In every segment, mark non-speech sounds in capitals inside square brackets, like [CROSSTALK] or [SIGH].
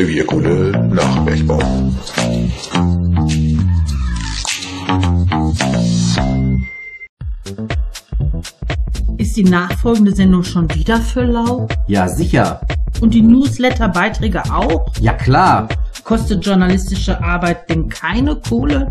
Revierkunde nach Bergbau. Ist die nachfolgende Sendung schon wieder für lau? Ja, sicher. Und die Newsletter-Beiträge auch? Ja, klar. Kostet journalistische Arbeit denn keine Kohle?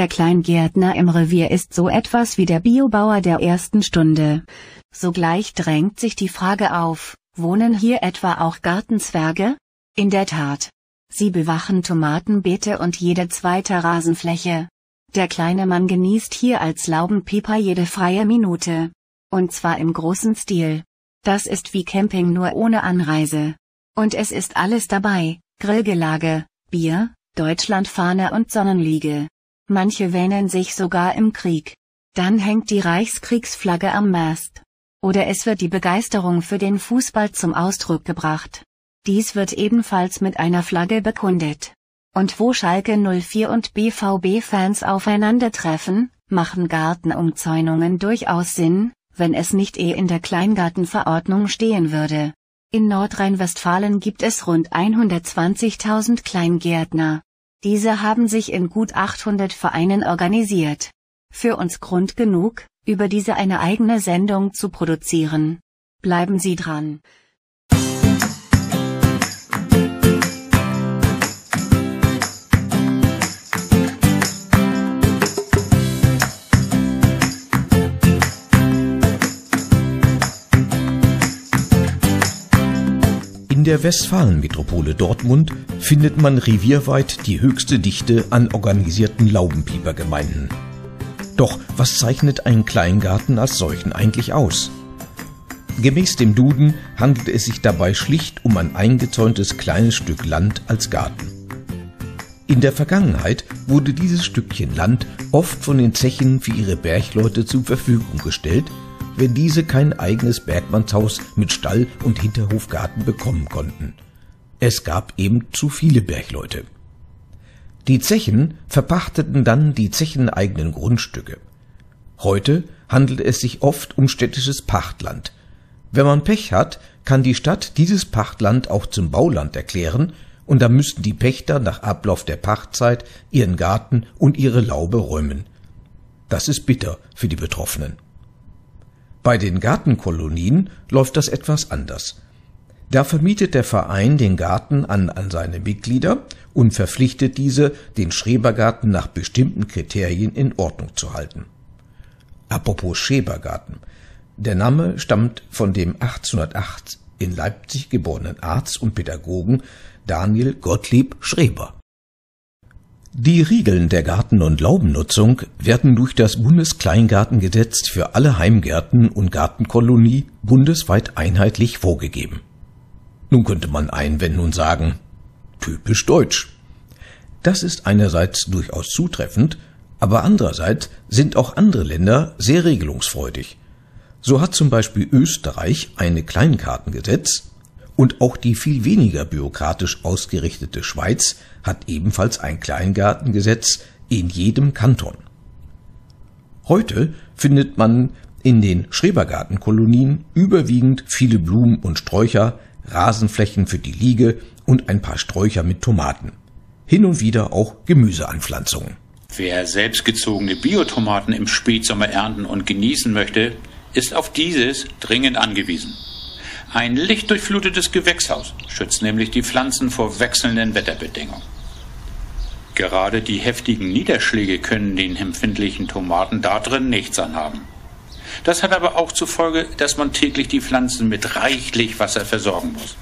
Der Kleingärtner im Revier ist so etwas wie der Biobauer der ersten Stunde. Sogleich drängt sich die Frage auf, wohnen hier etwa auch Gartenzwerge? In der Tat. Sie bewachen Tomatenbeete und jede zweite Rasenfläche. Der kleine Mann genießt hier als Laubenpieper jede freie Minute. Und zwar im großen Stil. Das ist wie Camping nur ohne Anreise. Und es ist alles dabei, Grillgelage, Bier, Deutschlandfahne und Sonnenliege. Manche wähnen sich sogar im Krieg. Dann hängt die Reichskriegsflagge am Mast. Oder es wird die Begeisterung für den Fußball zum Ausdruck gebracht. Dies wird ebenfalls mit einer Flagge bekundet. Und wo Schalke 04 und BVB-Fans aufeinandertreffen, machen Gartenumzäunungen durchaus Sinn, wenn es nicht eh in der Kleingartenverordnung stehen würde. In Nordrhein-Westfalen gibt es rund 120.000 Kleingärtner. Diese haben sich in gut 800 Vereinen organisiert. Für uns Grund genug, über diese eine eigene Sendung zu produzieren. Bleiben Sie dran. In der Westfalenmetropole Dortmund findet man revierweit die höchste Dichte an organisierten Laubenpiepergemeinden. Doch was zeichnet einen Kleingarten als solchen eigentlich aus? Gemäß dem Duden handelt es sich dabei schlicht um ein eingezäuntes kleines Stück Land als Garten. In der Vergangenheit wurde dieses Stückchen Land oft von den Zechen für ihre Bergleute zur Verfügung gestellt, wenn diese kein eigenes Bergmannshaus mit Stall und Hinterhofgarten bekommen konnten. Es gab eben zu viele Bergleute. Die Zechen verpachteten dann die zecheneigenen Grundstücke. Heute handelt es sich oft um städtisches Pachtland. Wenn man Pech hat, kann die Stadt dieses Pachtland auch zum Bauland erklären, und da müssten die Pächter nach Ablauf der Pachtzeit ihren Garten und ihre Laube räumen. Das ist bitter für die Betroffenen. Bei den Gartenkolonien läuft das etwas anders. Da vermietet der Verein den Garten an, an seine Mitglieder und verpflichtet diese, den Schrebergarten nach bestimmten Kriterien in Ordnung zu halten. Apropos Schrebergarten. Der Name stammt von dem 1808 in Leipzig geborenen Arzt und Pädagogen Daniel Gottlieb Schreber. Die Regeln der Garten- und Laubennutzung werden durch das Bundeskleingartengesetz für alle Heimgärten und Gartenkolonie bundesweit einheitlich vorgegeben. Nun könnte man einwenden und sagen, typisch deutsch. Das ist einerseits durchaus zutreffend, aber andererseits sind auch andere Länder sehr regelungsfreudig. So hat zum Beispiel Österreich eine Kleingartengesetz, und auch die viel weniger bürokratisch ausgerichtete Schweiz hat ebenfalls ein Kleingartengesetz in jedem Kanton. Heute findet man in den Schrebergartenkolonien überwiegend viele Blumen und Sträucher, Rasenflächen für die Liege und ein paar Sträucher mit Tomaten. Hin und wieder auch Gemüseanpflanzungen. Wer selbstgezogene Biotomaten im Spätsommer ernten und genießen möchte, ist auf dieses dringend angewiesen. Ein lichtdurchflutetes Gewächshaus schützt nämlich die Pflanzen vor wechselnden Wetterbedingungen. Gerade die heftigen Niederschläge können den empfindlichen Tomaten da drin nichts anhaben. Das hat aber auch zur Folge, dass man täglich die Pflanzen mit reichlich Wasser versorgen muss.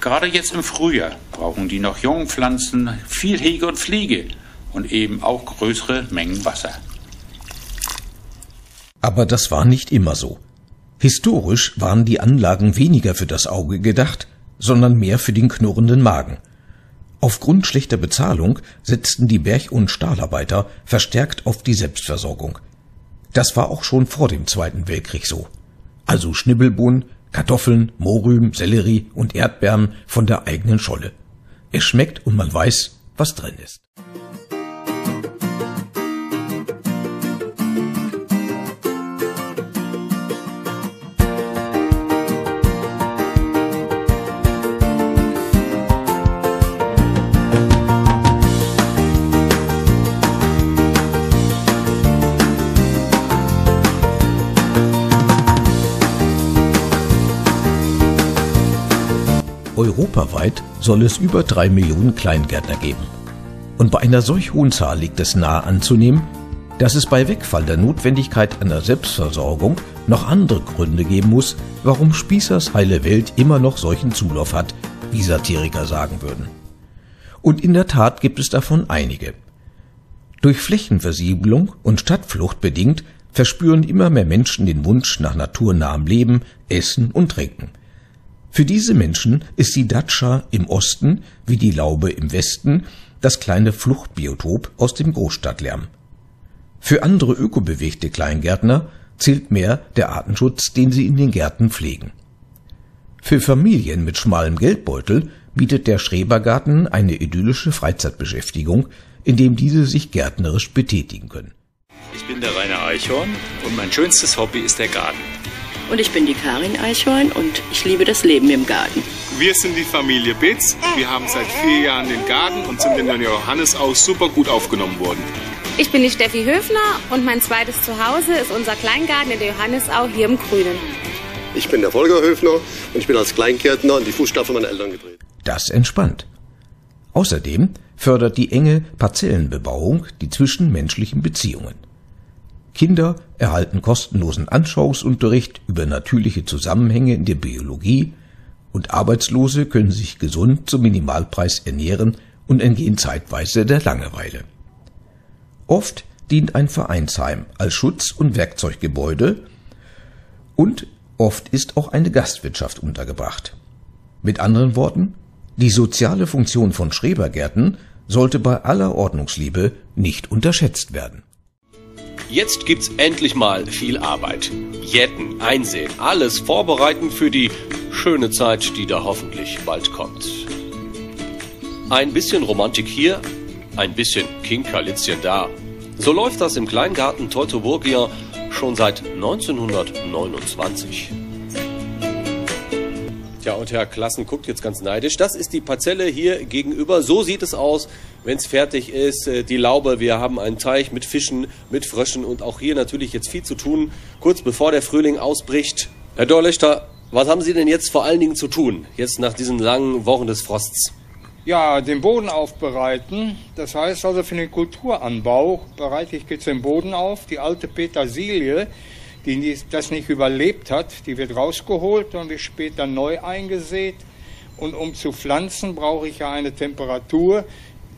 Gerade jetzt im Frühjahr brauchen die noch jungen Pflanzen viel Hege und Pflege und eben auch größere Mengen Wasser. Aber das war nicht immer so. Historisch waren die Anlagen weniger für das Auge gedacht, sondern mehr für den knurrenden Magen. Aufgrund schlechter Bezahlung setzten die Berg- und Stahlarbeiter verstärkt auf die Selbstversorgung. Das war auch schon vor dem Zweiten Weltkrieg so. Also Schnibbelbohnen, Kartoffeln, Mohrrüben, Sellerie und Erdbeeren von der eigenen Scholle. Es schmeckt und man weiß, was drin ist. Soll es über drei Millionen Kleingärtner geben. Und bei einer solch hohen Zahl liegt es nahe anzunehmen, dass es bei Wegfall der Notwendigkeit einer Selbstversorgung noch andere Gründe geben muss, warum Spießers heile Welt immer noch solchen Zulauf hat, wie Satiriker sagen würden. Und in der Tat gibt es davon einige. Durch Flächenversiegelung und Stadtflucht bedingt verspüren immer mehr Menschen den Wunsch nach naturnahem Leben, Essen und Trinken. Für diese Menschen ist die Datscha im Osten wie die Laube im Westen das kleine Fluchtbiotop aus dem Großstadtlärm. Für andere ökobewegte Kleingärtner zählt mehr der Artenschutz, den sie in den Gärten pflegen. Für Familien mit schmalem Geldbeutel bietet der Schrebergarten eine idyllische Freizeitbeschäftigung, in dem diese sich gärtnerisch betätigen können. Ich bin der Rainer Eichhorn und mein schönstes Hobby ist der Garten. Und ich bin die Karin Eichhorn und ich liebe das Leben im Garten. Wir sind die Familie Bitz. Wir haben seit vier Jahren den Garten und sind in der Johannesau super gut aufgenommen worden. Ich bin die Steffi Höfner und mein zweites Zuhause ist unser Kleingarten in der Johannesau hier im Grünen. Ich bin der Volker Höfner und ich bin als Kleingärtner in die Fußstapfen meiner Eltern getreten. Das entspannt. Außerdem fördert die enge Parzellenbebauung die zwischenmenschlichen Beziehungen. Kinder erhalten kostenlosen Anschauungsunterricht über natürliche Zusammenhänge in der Biologie und Arbeitslose können sich gesund zum Minimalpreis ernähren und entgehen zeitweise der Langeweile. Oft dient ein Vereinsheim als Schutz- und Werkzeuggebäude und oft ist auch eine Gastwirtschaft untergebracht. Mit anderen Worten, die soziale Funktion von Schrebergärten sollte bei aller Ordnungsliebe nicht unterschätzt werden. Jetzt gibt's endlich mal viel Arbeit. Jetten, einsehen, alles vorbereiten für die schöne Zeit, die da hoffentlich bald kommt. Ein bisschen Romantik hier, ein bisschen Kinkerlitzchen da. So läuft das im Kleingarten Teutoburgia schon seit 1929. Tja, und Herr Klassen guckt jetzt ganz neidisch. Das ist die Parzelle hier gegenüber. So sieht es aus, wenn es fertig ist. Äh, die Laube, wir haben einen Teich mit Fischen, mit Fröschen und auch hier natürlich jetzt viel zu tun, kurz bevor der Frühling ausbricht. Herr Dorlechter, was haben Sie denn jetzt vor allen Dingen zu tun, jetzt nach diesen langen Wochen des Frosts? Ja, den Boden aufbereiten. Das heißt also für den Kulturanbau bereite ich jetzt den Boden auf. Die alte Petersilie, die das nicht überlebt hat, die wird rausgeholt und wird später neu eingesät. Und um zu pflanzen, brauche ich ja eine Temperatur,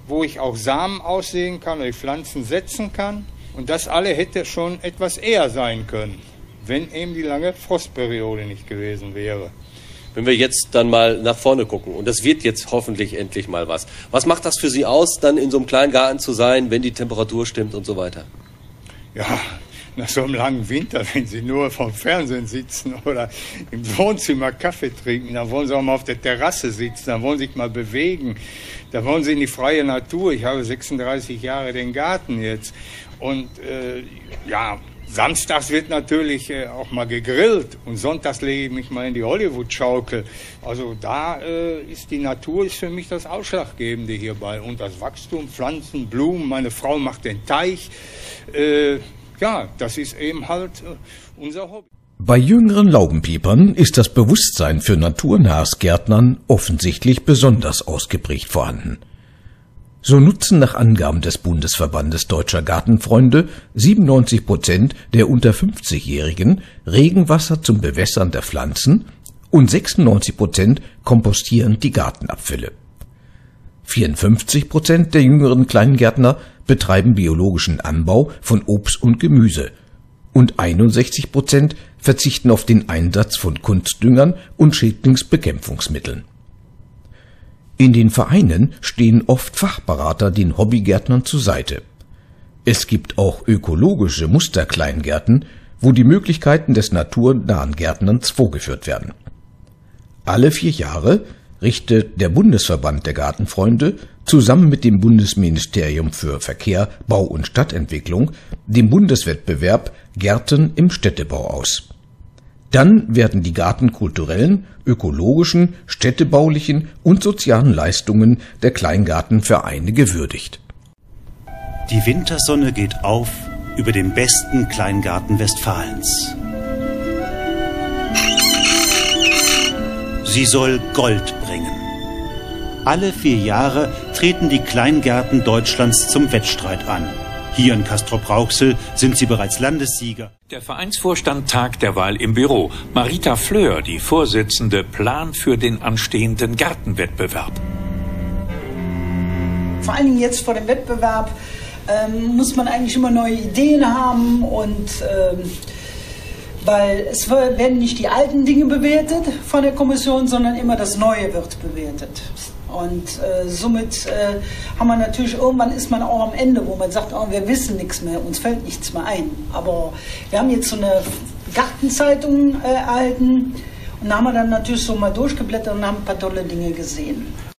wo ich auch Samen aussehen kann oder die Pflanzen setzen kann. Und das alle hätte schon etwas eher sein können, wenn eben die lange Frostperiode nicht gewesen wäre. Wenn wir jetzt dann mal nach vorne gucken, und das wird jetzt hoffentlich endlich mal was. Was macht das für Sie aus, dann in so einem kleinen Garten zu sein, wenn die Temperatur stimmt und so weiter? Ja, nach so einem langen Winter, wenn Sie nur vom Fernsehen sitzen oder im Wohnzimmer Kaffee trinken, dann wollen Sie auch mal auf der Terrasse sitzen, dann wollen Sie sich mal bewegen, da wollen Sie in die freie Natur. Ich habe 36 Jahre den Garten jetzt und äh, ja, Samstags wird natürlich äh, auch mal gegrillt und sonntags lege ich mich mal in die Hollywood-Schaukel. Also da äh, ist die Natur ist für mich das Ausschlaggebende hierbei. Und das Wachstum, Pflanzen, Blumen, meine Frau macht den Teich. Äh, ja, das ist eben halt äh, unser Hobby. Bei jüngeren Laubenpiepern ist das Bewusstsein für naturnahes Gärtnern offensichtlich besonders ausgeprägt vorhanden. So nutzen nach Angaben des Bundesverbandes Deutscher Gartenfreunde 97 Prozent der unter 50-Jährigen Regenwasser zum Bewässern der Pflanzen und 96 Prozent kompostieren die Gartenabfälle. 54 Prozent der jüngeren Kleingärtner betreiben biologischen Anbau von Obst und Gemüse und 61 Prozent verzichten auf den Einsatz von Kunstdüngern und Schädlingsbekämpfungsmitteln. In den Vereinen stehen oft Fachberater den Hobbygärtnern zur Seite. Es gibt auch ökologische Musterkleingärten, wo die Möglichkeiten des naturnahen Gärtnerns vorgeführt werden. Alle vier Jahre richtet der Bundesverband der Gartenfreunde zusammen mit dem Bundesministerium für Verkehr, Bau und Stadtentwicklung den Bundeswettbewerb Gärten im Städtebau aus. Dann werden die gartenkulturellen, ökologischen, städtebaulichen und sozialen Leistungen der Kleingartenvereine gewürdigt. Die Wintersonne geht auf über dem besten Kleingarten Westfalens. Sie soll Gold bringen. Alle vier Jahre treten die Kleingärten Deutschlands zum Wettstreit an. Hier in Castrop-Rauxel sind sie bereits Landessieger. Der Vereinsvorstand tagt derweil im Büro. Marita Fleur, die Vorsitzende, plant für den anstehenden Gartenwettbewerb. Vor allen Dingen jetzt vor dem Wettbewerb ähm, muss man eigentlich immer neue Ideen haben und ähm, weil es werden nicht die alten Dinge bewertet von der Kommission, sondern immer das Neue wird bewertet. Und äh, somit äh, haben wir natürlich, irgendwann ist man auch am Ende, wo man sagt, oh, wir wissen nichts mehr, uns fällt nichts mehr ein. Aber wir haben jetzt so eine Gartenzeitung äh, erhalten und da haben wir dann natürlich so mal durchgeblättert und haben ein paar tolle Dinge gesehen.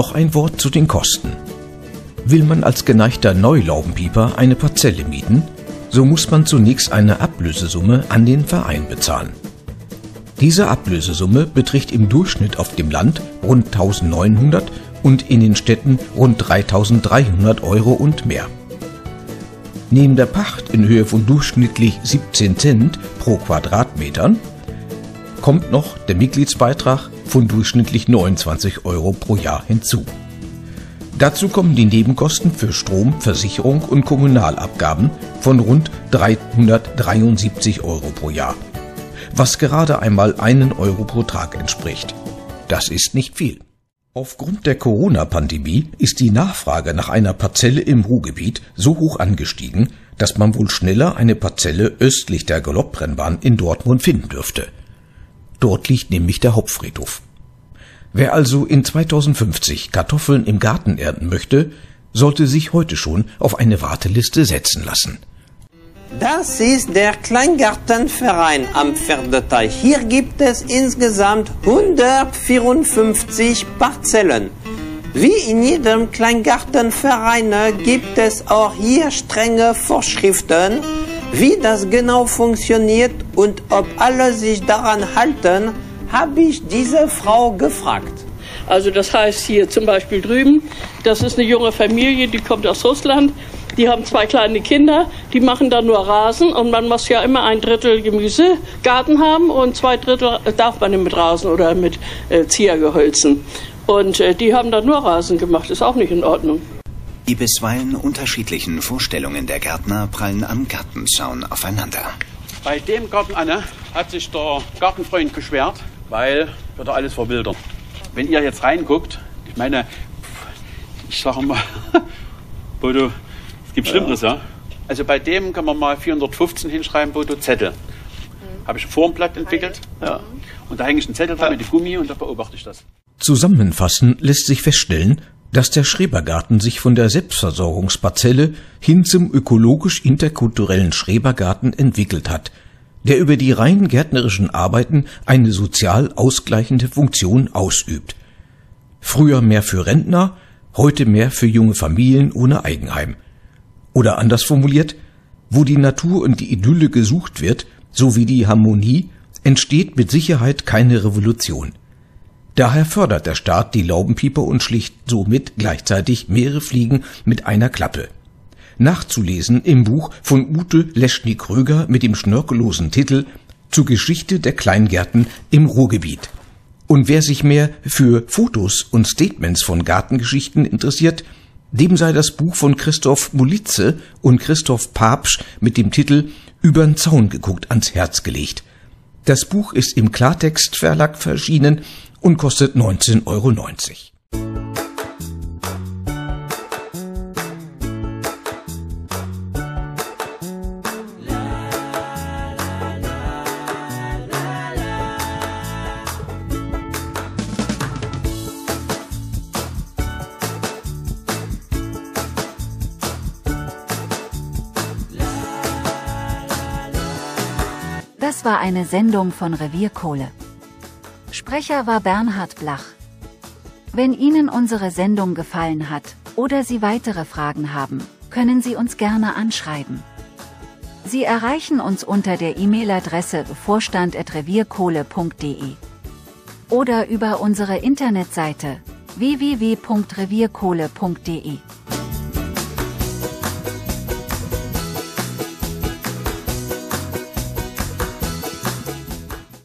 Noch ein Wort zu den Kosten. Will man als geneigter Neulaubenpieper eine Parzelle mieten, so muss man zunächst eine Ablösesumme an den Verein bezahlen. Diese Ablösesumme beträgt im Durchschnitt auf dem Land rund 1900 und in den Städten rund 3300 Euro und mehr. Neben der Pacht in Höhe von durchschnittlich 17 Cent pro Quadratmetern kommt noch der Mitgliedsbeitrag von durchschnittlich 29 Euro pro Jahr hinzu. Dazu kommen die Nebenkosten für Strom, Versicherung und Kommunalabgaben von rund 373 Euro pro Jahr, was gerade einmal einen Euro pro Tag entspricht. Das ist nicht viel. Aufgrund der Corona-Pandemie ist die Nachfrage nach einer Parzelle im Ruhrgebiet so hoch angestiegen, dass man wohl schneller eine Parzelle östlich der Galopprennbahn in Dortmund finden dürfte. Dort liegt nämlich der Hauptfriedhof. Wer also in 2050 Kartoffeln im Garten ernten möchte, sollte sich heute schon auf eine Warteliste setzen lassen. Das ist der Kleingartenverein am Pferdeteich. Hier gibt es insgesamt 154 Parzellen. Wie in jedem Kleingartenverein gibt es auch hier strenge Vorschriften, wie das genau funktioniert und ob alle sich daran halten, habe ich diese Frau gefragt. Also das heißt hier zum Beispiel drüben, das ist eine junge Familie, die kommt aus Russland. Die haben zwei kleine Kinder, die machen da nur Rasen und man muss ja immer ein Drittel Gemüsegarten haben und zwei Drittel darf man mit Rasen oder mit äh, Ziergehölzen. Und äh, die haben da nur Rasen gemacht, ist auch nicht in Ordnung. Die bisweilen unterschiedlichen Vorstellungen der Gärtner prallen am Gartenzaun aufeinander. Bei dem Garten, Anne, hat sich der Gartenfreund beschwert, weil wird er alles verwildern. Wenn ihr jetzt reinguckt, ich meine, ich sage mal, [LAUGHS] Bodo, es gibt Schlimmeres, ja. Also bei dem kann man mal 415 hinschreiben, Bodo, Zettel. Mhm. Habe ich ein Formblatt entwickelt, ja. Und da hänge ich einen Zettel dran mit dem Gummi und da beobachte ich das. Zusammenfassend lässt sich feststellen, dass der Schrebergarten sich von der Selbstversorgungsparzelle hin zum ökologisch interkulturellen Schrebergarten entwickelt hat, der über die rein gärtnerischen Arbeiten eine sozial ausgleichende Funktion ausübt. Früher mehr für Rentner, heute mehr für junge Familien ohne Eigenheim. Oder anders formuliert, wo die Natur und die Idylle gesucht wird, sowie die Harmonie, entsteht mit Sicherheit keine Revolution. Daher fördert der Staat die Laubenpieper und schlicht somit gleichzeitig mehrere Fliegen mit einer Klappe. Nachzulesen im Buch von Ute Leschny-Kröger mit dem schnörkellosen Titel Zur Geschichte der Kleingärten im Ruhrgebiet. Und wer sich mehr für Fotos und Statements von Gartengeschichten interessiert, dem sei das Buch von Christoph Molitze und Christoph Papsch mit dem Titel übern Zaun geguckt ans Herz gelegt. Das Buch ist im Klartext Verlag verschienen und kostet 19,90 Euro. Eine Sendung von Revierkohle. Sprecher war Bernhard Blach. Wenn Ihnen unsere Sendung gefallen hat oder Sie weitere Fragen haben, können Sie uns gerne anschreiben. Sie erreichen uns unter der E-Mail-Adresse vorstand.revierkohle.de oder über unsere Internetseite www.revierkohle.de.